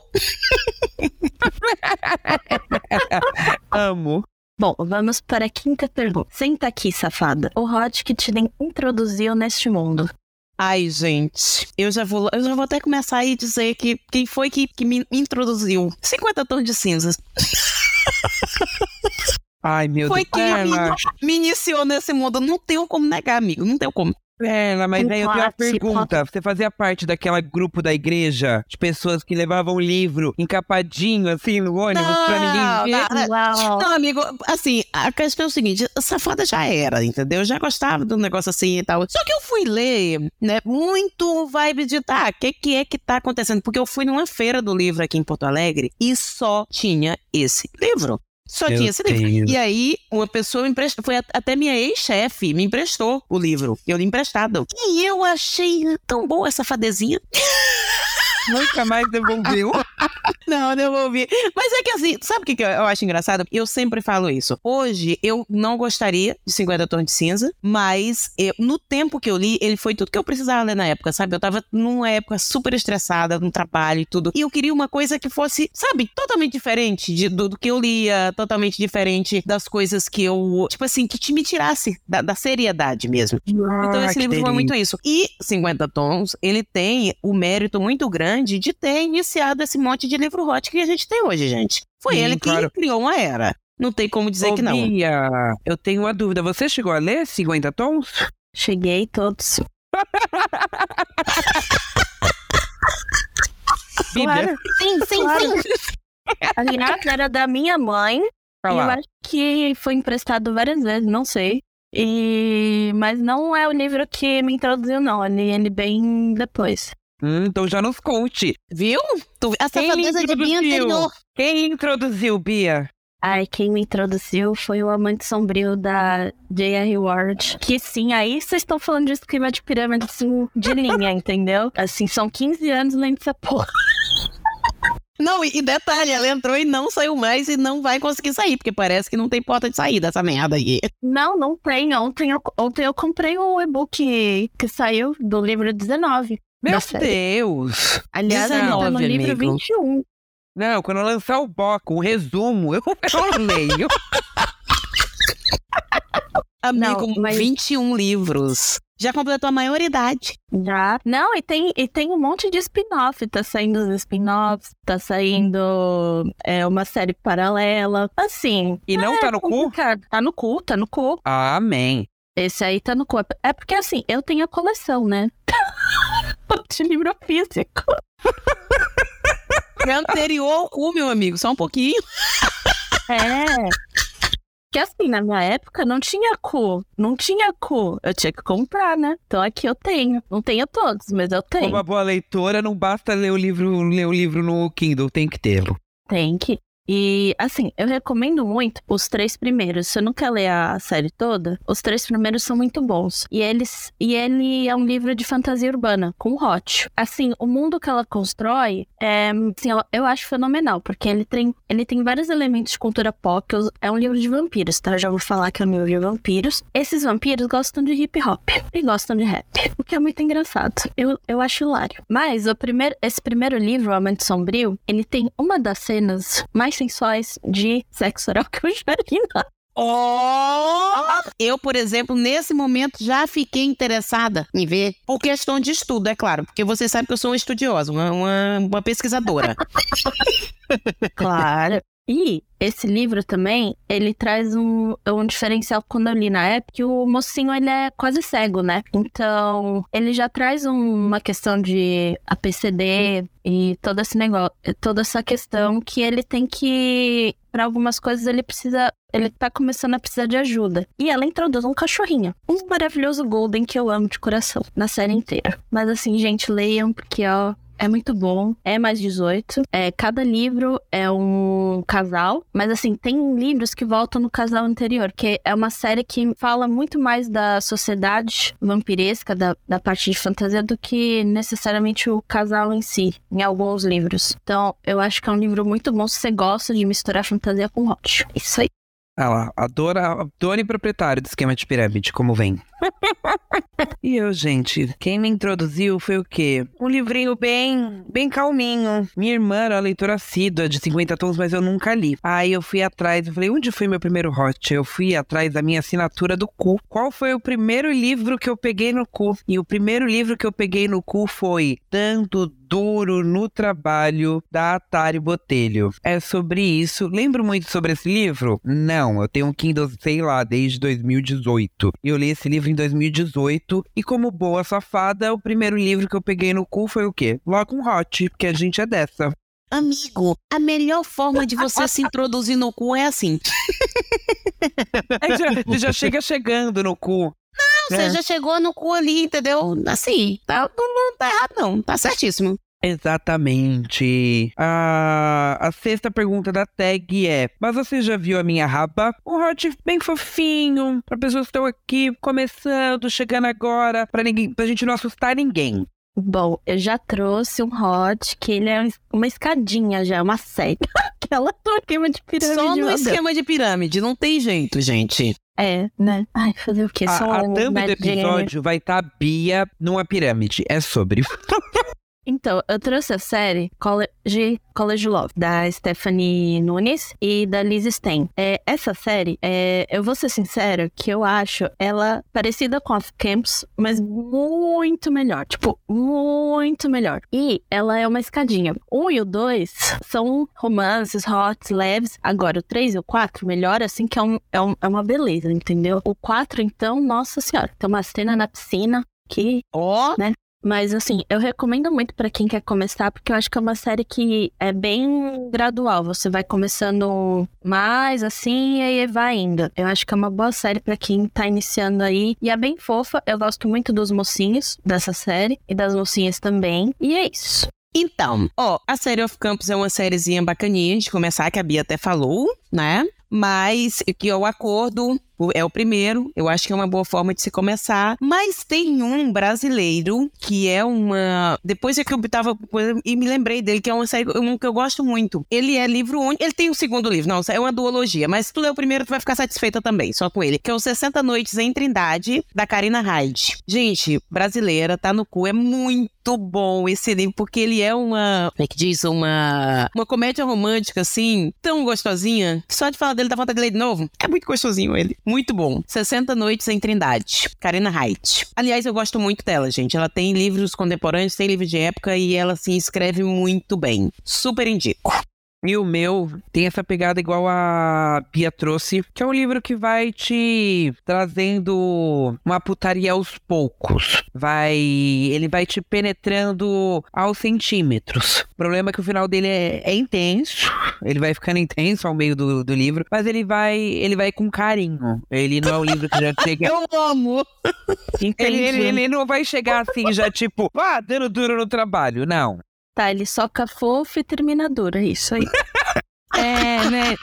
Amo. Bom, vamos para a quinta pergunta. Senta aqui, safada. O Hot que te introduziu neste mundo. Ai, gente, eu já vou, eu já vou até começar aí dizer que quem foi que, que me introduziu. 50 tons de cinzas. Ai, meu Foi Deus. quem me, me iniciou nesse mundo. Não tenho como negar, amigo. Não tenho como. Ela, mas Um aí eu tenho uma clássico. pergunta. Você fazia parte daquela grupo da igreja de pessoas que levavam livro encapadinho, assim, no ônibus pra ninguém ver? não. Não, amigo, assim, a questão é o seguinte, safada já era, entendeu? Eu já gostava do negócio assim e tal. Só que eu fui ler, né, muito vibe de, tá, o que, que é que tá acontecendo? Porque eu fui numa feira do livro aqui em Porto Alegre e só tinha esse livro. Só Meu tinha esse livro. E aí, uma pessoa me emprestou, foi até minha ex-chefe, me emprestou o livro. Eu li emprestado. E eu achei tão boa essa fadezinha. Nunca mais devolveu. Não, devolvi. Mas é que assim, sabe o que que eu acho engraçado? Eu sempre falo isso. Hoje, eu não gostaria de 50 Tons de Cinza, mas eu- no tempo que eu li, ele foi tudo que eu precisava ler na época, sabe? Eu tava numa época super estressada, no trabalho e tudo. E eu queria uma coisa que fosse, sabe, totalmente diferente de- do, do que eu lia, totalmente diferente das coisas que eu, tipo assim, que te me tirasse da, da seriedade mesmo. Então Ah, esse que livro foi muito isso. E 50 Tons, ele tem o mérito muito grande de ter iniciado esse monte de livro hot que a gente tem hoje, gente. Foi Sim, ele que claro. criou uma era. Não tem como dizer Ô, que não. Bia, eu tenho uma dúvida. Você chegou a ler 50 tons? Cheguei todos. Bíblia? Sim, sim, sim. Aliás, era da minha mãe. Pra E eu acho que foi emprestado várias vezes, não sei. E... Mas não é o livro que me introduziu, não. Eu li ele bem depois. Hum, então já nos conte. Viu? Tu- A safadeza de Bia anterior. Quem introduziu, Bia? Ai, quem me introduziu foi o Amante Sombrio da J.R. Ward. Que sim, aí vocês estão falando de esquema de pirâmide assim, de linha, entendeu? Assim, são 15 anos lendo essa porra. Não, e, e detalhe, ela entrou e não saiu mais e não vai conseguir sair, porque parece que não tem porta de saída essa merda aí. Não, não tem. Ontem eu, ontem eu comprei o e-book que saiu do livro 19. Meu. Deus! Aliás, ele tá no 19, livro amigo. 21. Não, quando eu lançar o bloco, o resumo, eu, eu leio. Amigo, Não, mas- 21 livros. Já completou a maioridade. Já. Não, e tem, e tem um monte de spin-off. Tá saindo os spin-offs, tá saindo é, uma série paralela. Assim. E não tá no cu? Tá no cu, tá no cu. Amém. Esse aí tá no cu. É porque assim, eu tenho a coleção, né? de livro físico. É anterior ao cu, meu amigo, só um pouquinho. É. Que assim, na minha época não tinha cu. Não tinha cu. Eu tinha que comprar, né? Então aqui eu tenho. Não tenho todos, mas eu Como tenho. uma boa leitora, não basta ler o livro, ler o livro no Kindle, tem que tê-lo. Tem que. E, assim, eu recomendo muito os três primeiros. Se eu não quer ler a série toda, os três primeiros são muito bons. E eles e ele é um livro de fantasia urbana, com Hot. Assim, o mundo que ela constrói, é, assim, eu, acho fenomenal, porque ele tem, ele tem vários elementos de cultura pop. É um livro de vampiros, tá? Eu já vou falar que é um livro de vampiros. Esses vampiros gostam de hip hop e gostam de rap, o que é muito engraçado. Eu, eu acho hilário. Mas o primeiro, esse primeiro livro, O Amante Sombrio, ele tem uma das cenas mais sensuais de sexo oral que eu já li lá. Oh! Eu, por exemplo, nesse momento já fiquei interessada em ver, por questão de estudo, é claro, porque você sabe que eu sou uma estudiosa, uma, uma, uma pesquisadora. Claro. E esse livro também, ele traz um, um diferencial quando eu li na época, que o mocinho ele é quase cego, né? Então, ele já traz um, uma questão de APCD e todo esse negócio, toda essa questão que ele tem que para algumas coisas ele precisa, ele tá começando a precisar de ajuda. E ela introduz um cachorrinho, um maravilhoso golden que eu amo de coração na série inteira. Mas assim, gente, leiam porque ó, é muito bom, é mais 18. É, cada livro é um casal, mas assim, tem livros que voltam no casal anterior, que é uma série que fala muito mais da sociedade vampiresca, da, da parte de fantasia, do que necessariamente o casal em si, em alguns livros. Então, eu acho que é um livro muito bom se você gosta de misturar fantasia com hot. Isso aí. Ah lá, a dona, a e proprietário do esquema de pirâmide, como vem. e eu, gente, quem me introduziu foi o quê? Um livrinho bem, bem calminho. Minha irmã era leitora assídua de 50 tons, mas eu nunca li. Aí eu fui atrás, eu falei, onde foi meu primeiro hot? Eu fui atrás da minha assinatura do cu. Qual foi o primeiro livro que eu peguei no cu? E o primeiro livro que eu peguei no cu foi Dando Duro no Trabalho, da Atari Botelho. É sobre isso. Lembro muito sobre esse livro? Não, eu tenho um Kindle, sei lá, desde 2018. E eu li esse livro em 2018. E como boa safada, o primeiro livro que eu peguei no cu foi o quê? Logo um Hot, porque a gente é dessa. Amigo, a melhor forma de você se introduzir no cu é assim. É, já, você já chega chegando no cu. Não, você É. já chegou no cu ali, entendeu? Assim, tá, não, não tá errado não, tá certíssimo. Exatamente. A, a sexta pergunta da tag é: Mas você já viu a minha raba? Um hot bem fofinho, para pessoas que estão aqui começando, chegando agora, para ninguém, pra gente não assustar ninguém. Bom, eu já trouxe um hot, que ele é uma escadinha já, uma série. Aquela do esquema de pirâmide. Só no esquema de pirâmide, não tem jeito, gente. É, né? Ai, fazer o quê? A, Só a um thumb do episódio vai estar Bia numa pirâmide. É sobre. Então, eu trouxe a série College, College Love, da Stephanie Nunes e da Liz Stein. É, essa série, é, eu vou ser sincera, que eu acho ela parecida com a Camps, mas muito melhor. Tipo, muito melhor. E ela é uma escadinha. Um e o dois são romances, hot, leves. Agora, o três e o quatro, melhor assim, que é, um, é, um- é uma beleza, entendeu? O quatro, então, nossa senhora, tem uma cena na piscina que Ó, mas assim, eu recomendo muito pra quem quer começar, porque eu acho que é uma série que é bem gradual. Você vai começando mais assim e aí vai indo. Eu acho que é uma boa série pra quem tá iniciando aí. E é bem fofa. Eu gosto muito dos mocinhos dessa série e das mocinhas também. E é isso. Então, ó, a série of Campos é uma sériezinha bacaninha de começar, que a Bia até falou, né? Mas que é o acordo, é o primeiro, eu acho que é uma boa forma de se começar. Mas tem um brasileiro que é uma. Depois é que eu tava. E me lembrei dele, que é uma série um que eu gosto muito. Ele é livro único. Ele tem o segundo livro, não, é uma duologia. Mas se tu ler o primeiro, tu vai ficar satisfeita também, só com ele. Que é o 60 Noites em Trindade, da Karina Hyde. Gente, brasileira, tá no cu. É muito bom esse livro, porque ele é uma. Como é que diz? Uma. Uma comédia romântica, assim, tão gostosinha. Só de falar dele dá vontade de ler de novo. É muito gostosinho ele. Muito bom. 60 Noites em Trindade. Karina Hyde. Aliás, eu gosto muito dela, gente. Ela tem livros contemporâneos, tem livros de época e ela, assim, escreve muito bem. Super indico. E o meu tem essa pegada igual a Bia trouxe, que é um livro que vai te trazendo uma putaria aos poucos. Vai, ele vai te penetrando aos centímetros. O problema é que o final dele é, é intenso. Ele vai ficando intenso ao meio do, do livro, mas ele vai, ele vai com carinho. Ele não é um livro que já chega Eu amo! ele, ele, ele não vai chegar assim já tipo, ah, dando duro no trabalho, não. Tá, ele soca fofo e termina duro. É isso aí. É, né?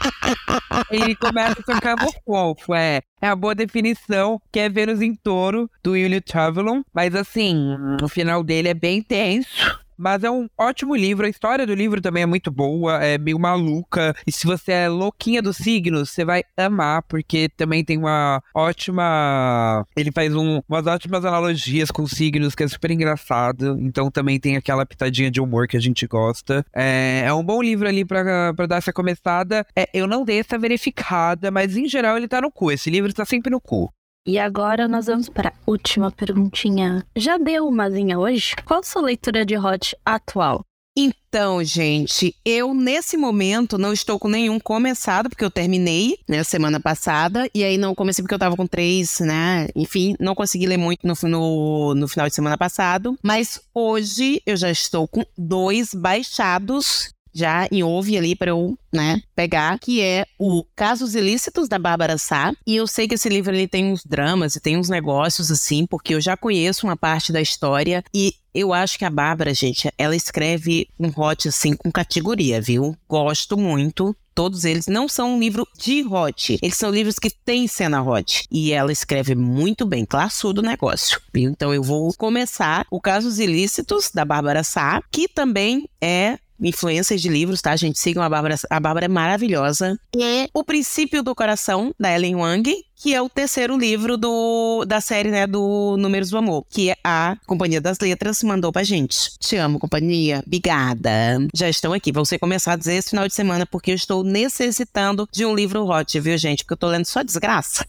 Ele começa a tocar fofo, é. É a boa definição, que é Vênus em Touro, do William Travelon. Mas assim, o final dele é bem tenso. Mas é um ótimo livro, a história do livro também é muito boa, é meio maluca. E se você é louquinha dos signos, você vai amar, porque também tem uma ótima. Ele faz um- umas ótimas analogias com signos, que é super engraçado. Então também tem aquela pitadinha de humor que a gente gosta. É, é um bom livro ali pra, pra dar essa começada. É, eu não dei essa verificada, mas em geral ele tá no cu. Esse livro tá sempre no cu. E agora nós vamos para a última perguntinha. Já deu umazinha hoje? Qual sua leitura de hot atual? Então, gente, eu nesse momento não estou com nenhum começado, porque eu terminei, né, semana passada, e aí não comecei porque eu tava com três, né, enfim, não consegui ler muito no, no, no final de semana passado, mas hoje eu já estou com dois baixados já em ouve ali para eu, né, pegar, que é o Casos Ilícitos da Bárbara Sá. E eu sei que esse livro ele tem uns dramas e tem uns negócios assim, porque eu já conheço uma parte da história e eu acho que a Bárbara, gente, ela escreve um hot assim com categoria, viu? Gosto muito todos eles não são um livro de hot. Eles são livros que têm cena hot. E ela escreve muito bem, classudo o negócio. Então eu vou começar o Casos Ilícitos, da Bárbara Sá, que também é influências de livros, tá, gente? Sigam a Bárbara. A Bárbara é maravilhosa. E O Princípio do Coração, da Ellen Wang, que é o terceiro livro do, da série, né, do Números do Amor, que a Companhia das Letras mandou pra gente. Te amo, companhia. Obrigada. Já estão aqui. Vão ser começar a dizer esse final de semana, porque eu estou necessitando de um livro hot, viu, gente? Porque eu tô lendo só desgraça.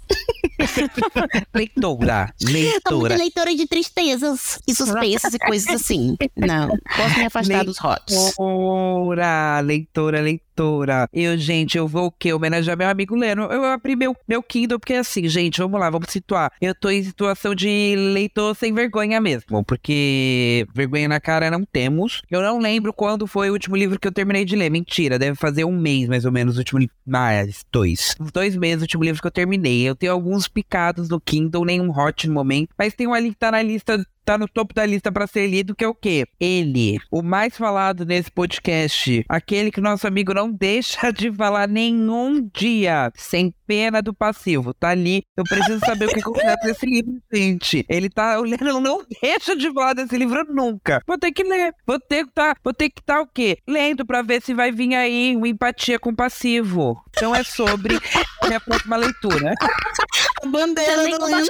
leitora. Leitora. leitora de tristezas e suspensas e coisas assim. Não. Posso me afastar dos hots. Leitora, leitora, leitora. Eu, gente, eu vou o quê? Homenagear meu amigo Leno. Eu abri meu, meu Kindle, porque assim, gente, vamos lá, vamos situar. Eu tô em situação de leitor sem vergonha mesmo, porque vergonha na cara não temos. Eu não lembro quando foi o último livro que eu terminei de ler. Mentira, deve fazer um mês mais ou menos o último Mais, dois. Dois meses o último livro que eu terminei. Eu tenho alguns picados no Kindle, nenhum hot no momento, mas tem um ali que tá na lista tá no topo da lista para ser lido, que é o quê? Ele, o mais falado nesse podcast, aquele que nosso amigo não deixa de falar nenhum dia, sem pena do passivo, tá ali. Eu preciso saber o que acontece nesse livro, gente. Ele tá olhando, não deixa de falar desse livro nunca. Vou ter que ler, vou ter que tá, vou ter que tá o quê? Lendo para ver se vai vir aí uma empatia com passivo. Então é sobre minha próxima leitura. A bandeira do Lynch.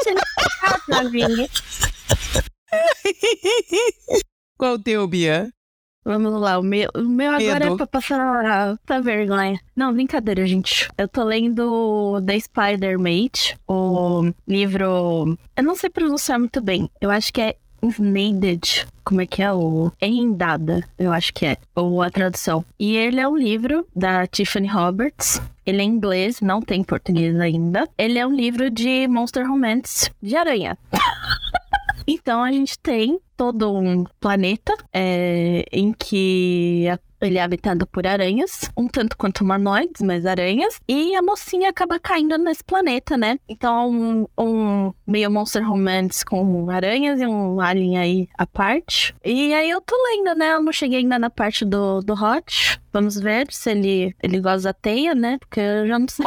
Qual o teu, Bia? Vamos lá, o meu, o meu agora é pra passar tá vergonha. Não, brincadeira, gente. Eu tô lendo The Spider-Mate, o livro. Eu não sei pronunciar muito bem. Eu acho que é Snaded. Como é que é o. Enrendada, eu acho que é. Ou a tradução. E ele é um livro da Tiffany Roberts. Ele é em inglês, não tem português ainda. Ele é um livro de Monster Romance de aranha. Então a gente tem todo um planeta é, em que ele é habitado por aranhas, um tanto quanto humanoides, mas aranhas, e a mocinha acaba caindo nesse planeta, né? Então, um, um meio monster romance com aranhas e um alien aí à parte. E aí eu tô lendo, né? Eu não cheguei ainda na parte do, do Hot. Vamos ver se ele, ele gosta da teia, né? Porque eu já não sei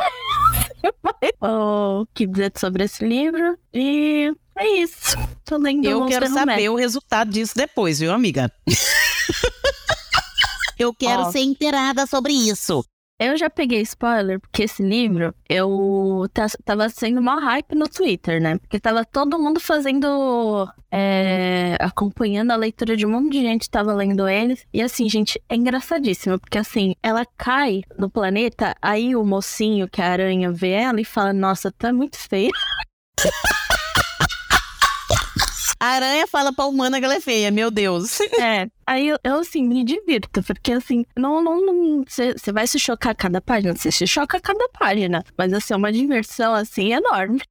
o que dizer sobre esse livro. E é isso. Tô lendo Eu quero saber o resultado disso depois, viu, amiga? Eu quero oh. ser inteirada sobre isso. Eu já peguei spoiler, porque esse livro, eu tava sendo uma hype no Twitter, né? Porque tava todo mundo fazendo. É, acompanhando a leitura de um monte de gente tava lendo eles. E assim, gente, é engraçadíssimo, porque assim, ela cai no planeta, aí o mocinho, que é a aranha, vê ela e fala: Nossa, tá muito feia. A aranha fala pra humana que ela é feia, meu Deus. É. Aí eu, eu assim, me divirto, porque assim, não, não, você vai se chocar a cada página, você se choca a cada página. Mas assim, é uma diversão, assim, enorme.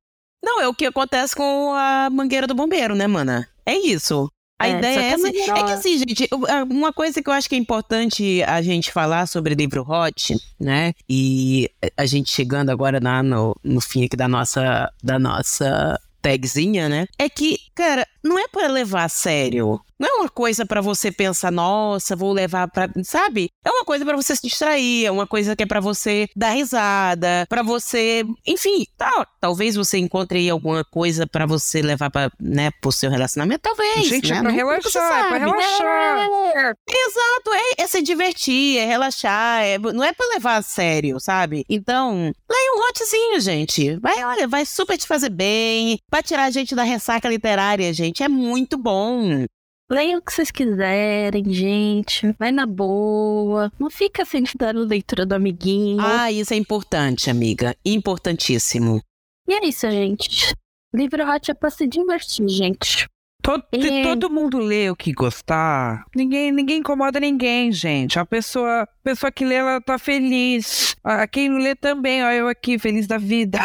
Não, é o que acontece com a mangueira do bombeiro, né, mana? É isso. A é, ideia é essa. É que assim, gente, uma coisa que eu acho que é importante a gente falar sobre livro hot, né? E a gente chegando agora na, no, no fim aqui da nossa, da nossa tagzinha, né? É que, cara, não é para levar a sério. Não é uma coisa para você pensar, nossa, vou levar para, sabe? É uma coisa para você se distrair, é uma coisa que é para você dar risada, para você, enfim, tá, talvez você encontre aí alguma coisa para você levar para, né, pro seu relacionamento, talvez. Gente, né? é pra relaxar, é pra relaxar. É, exato, é, é, se divertir, é relaxar, é, não é para levar a sério, sabe? Então, leia um hotzinho, gente. Vai, olha, vai super te fazer bem, vai tirar a gente da ressaca literária, gente. É muito bom. Leiam o que vocês quiserem, gente. Vai na boa. Não fica sem dar a leitura do amiguinho. Ah, isso é importante, amiga. Importantíssimo. E é isso, gente. Livro hot é pra se divertir, gente. Todo, se todo mundo lê o que gostar, ninguém, ninguém incomoda ninguém, gente. A pessoa, a pessoa que lê, ela tá feliz. A, quem não lê também, ó, eu aqui, feliz da vida.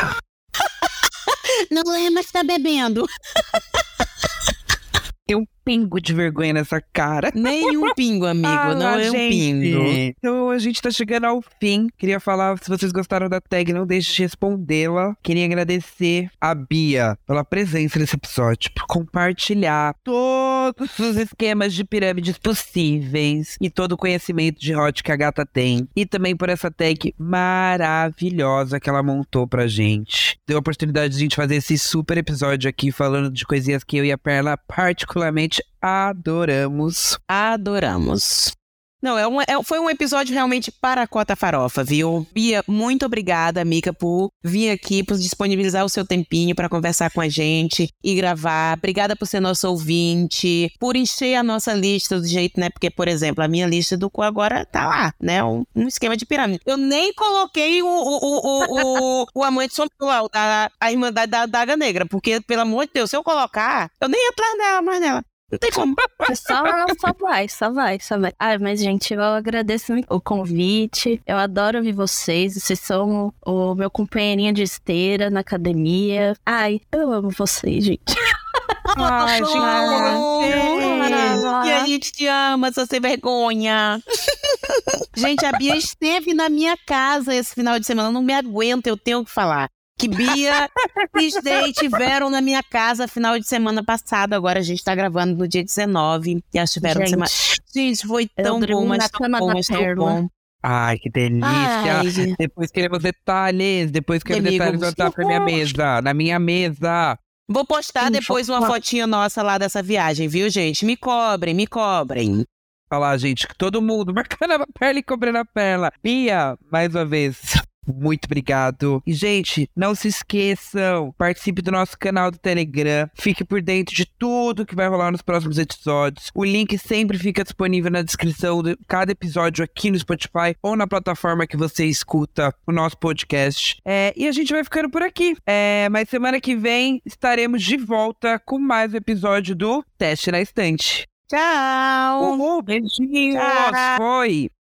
não lê, mas tá bebendo. Pingo de vergonha nessa cara. Nenhum pingo, amigo. Ah, não é um pingo. Então a gente tá chegando ao fim. Queria falar, se vocês gostaram da tag, não deixe de respondê-la. Queria agradecer a Bia pela presença nesse episódio, por compartilhar todos os esquemas de pirâmides possíveis e todo o conhecimento de hot que a gata tem. E também por essa tag maravilhosa que ela montou pra gente. Deu a oportunidade de a gente fazer esse super episódio aqui falando de coisinhas que eu e a Perla particularmente adoramos. Adoramos. Não, é um, é, foi um episódio realmente para a Cota Farofa, viu? Bia, muito obrigada, Mica, por vir aqui, por disponibilizar o seu tempinho para conversar com a gente e gravar. Obrigada por ser nosso ouvinte, por encher a nossa lista do jeito, né? Porque, por exemplo, a minha lista do cu agora tá lá, né? Um, um esquema de pirâmide. Eu nem coloquei o, o, o, o, amante sombrio, a, Irmandade da Daga Negra, porque, pelo amor de Deus, se eu colocar, eu nem ia atrás dela, mais nela. Não tem como. Só, só vai, só vai, só vai. Ai, mas, gente, eu agradeço muito o convite. Eu adoro ouvir vocês. Vocês são o, o meu companheirinho de esteira na academia. Ai, eu amo vocês, gente. Ai, gente, e a gente te ama, só sem vergonha. gente, a Bia esteve na minha casa esse final de semana. Eu não me aguento, eu tenho que falar que Bia e Day tiveram na minha casa final de semana passado. Agora a gente tá gravando no dia 19. E elas tiveram gente, semana. Gente, foi tão bom, mas tão bom, mas tão bom. Ai, que delícia. Ai. Depois queremos detalhes. Depois queremos detalhes voltar pra minha mesa. Na minha mesa. Vou postar depois uma fotinha nossa lá dessa viagem, viu, gente? Me cobrem, me cobrem. Falar, gente, que todo mundo marcando a perna e cobrando a perna. Bia, mais uma vez, muito obrigado. E, gente, não se esqueçam, participe do nosso canal do Telegram. Fique por dentro de tudo que vai rolar nos próximos episódios. O link sempre fica disponível na descrição de cada episódio aqui no Spotify ou na plataforma que você escuta o nosso podcast. É, e a gente vai ficando por aqui. É, mas semana que vem estaremos de volta com mais um episódio do Teste na Estante. Tchau! Uhul, beijinhos! Tchau. Foi!